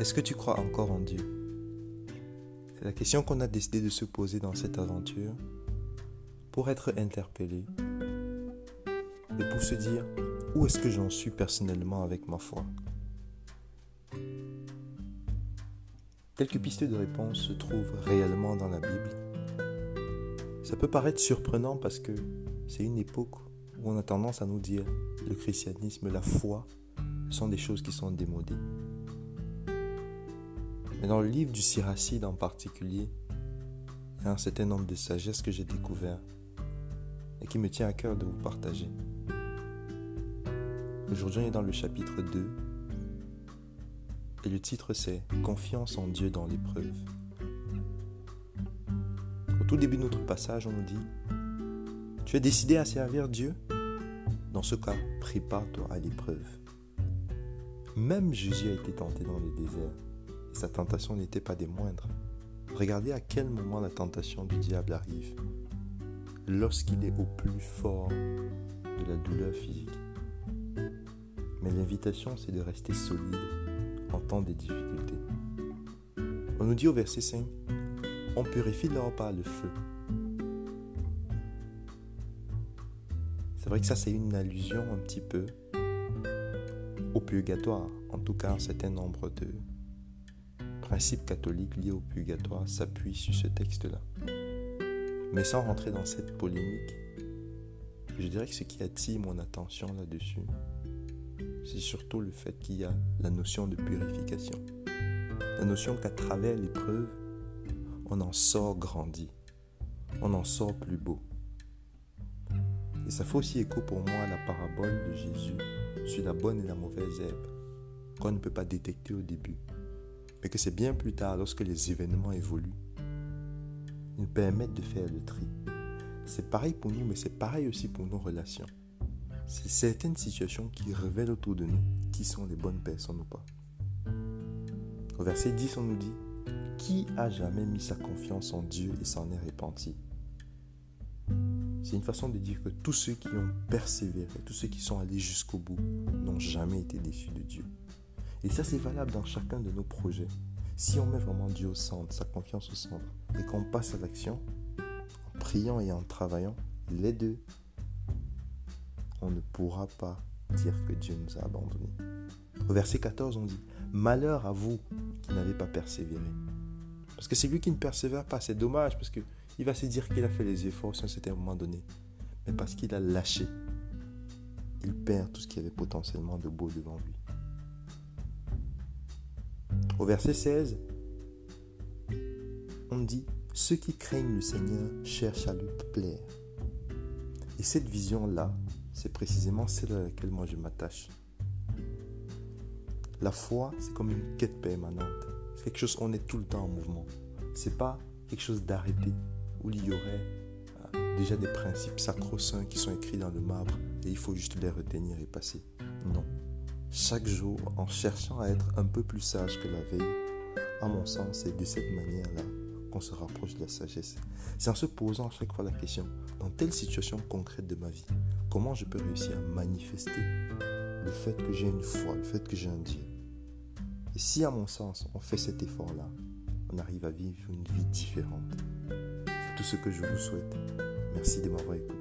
Est-ce que tu crois encore en Dieu? C'est la question qu'on a décidé de se poser dans cette aventure pour être interpellé et pour se dire où est-ce que j'en suis personnellement avec ma foi? Quelques pistes de réponse se trouvent réellement dans la Bible. Ça peut paraître surprenant parce que c'est une époque où on a tendance à nous dire le christianisme, la foi, sont des choses qui sont démodées. Mais dans le livre du Siracide en particulier, il y a un certain nombre de sagesses que j'ai découvert et qui me tient à cœur de vous partager. Aujourd'hui, on est dans le chapitre 2 et le titre c'est Confiance en Dieu dans l'épreuve. Au tout début de notre passage, on nous dit Tu es décidé à servir Dieu? Dans ce cas, prépare-toi à l'épreuve. Même Jésus a été tenté dans le désert sa tentation n'était pas des moindres. Regardez à quel moment la tentation du diable arrive. Lorsqu'il est au plus fort de la douleur physique. Mais l'invitation, c'est de rester solide en temps de difficultés. On nous dit au verset 5, on purifie leur par le feu. C'est vrai que ça, c'est une allusion un petit peu au purgatoire, en tout cas un certain nombre de, principe catholique lié au purgatoire s'appuie sur ce texte-là. Mais sans rentrer dans cette polémique, je dirais que ce qui attire mon attention là-dessus, c'est surtout le fait qu'il y a la notion de purification. La notion qu'à travers l'épreuve, on en sort grandi, on en sort plus beau. Et ça fait aussi écho pour moi à la parabole de Jésus sur la bonne et la mauvaise herbe, qu'on ne peut pas détecter au début mais que c'est bien plus tard, lorsque les événements évoluent, ils permettent de faire le tri. C'est pareil pour nous, mais c'est pareil aussi pour nos relations. C'est certaines situations qui révèlent autour de nous qui sont les bonnes personnes ou pas. Au verset 10, on nous dit Qui a jamais mis sa confiance en Dieu et s'en est repenti? C'est une façon de dire que tous ceux qui ont persévéré, tous ceux qui sont allés jusqu'au bout, n'ont jamais été déçus de Dieu. Et ça, c'est valable dans chacun de nos projets. Si on met vraiment Dieu au centre, sa confiance au centre, et qu'on passe à l'action, en priant et en travaillant, les deux, on ne pourra pas dire que Dieu nous a abandonnés. Au verset 14, on dit, Malheur à vous qui n'avez pas persévéré. Parce que c'est lui qui ne persévère pas, c'est dommage, parce qu'il va se dire qu'il a fait les efforts à un certain moment donné. Mais parce qu'il a lâché, il perd tout ce qui avait potentiellement de beau devant lui. Au verset 16, on dit, ceux qui craignent le Seigneur cherchent à lui plaire. Et cette vision-là, c'est précisément celle à laquelle moi je m'attache. La foi, c'est comme une quête permanente. C'est quelque chose, on est tout le temps en mouvement. C'est pas quelque chose d'arrêté où il y aurait euh, déjà des principes sacro-saints qui sont écrits dans le marbre et il faut juste les retenir et passer. Non chaque jour en cherchant à être un peu plus sage que la veille. À mon sens, c'est de cette manière-là qu'on se rapproche de la sagesse. C'est en se posant à chaque fois la question, dans telle situation concrète de ma vie, comment je peux réussir à manifester le fait que j'ai une foi, le fait que j'ai un Dieu? Et si à mon sens, on fait cet effort-là, on arrive à vivre une vie différente. C'est tout ce que je vous souhaite. Merci de m'avoir écouté.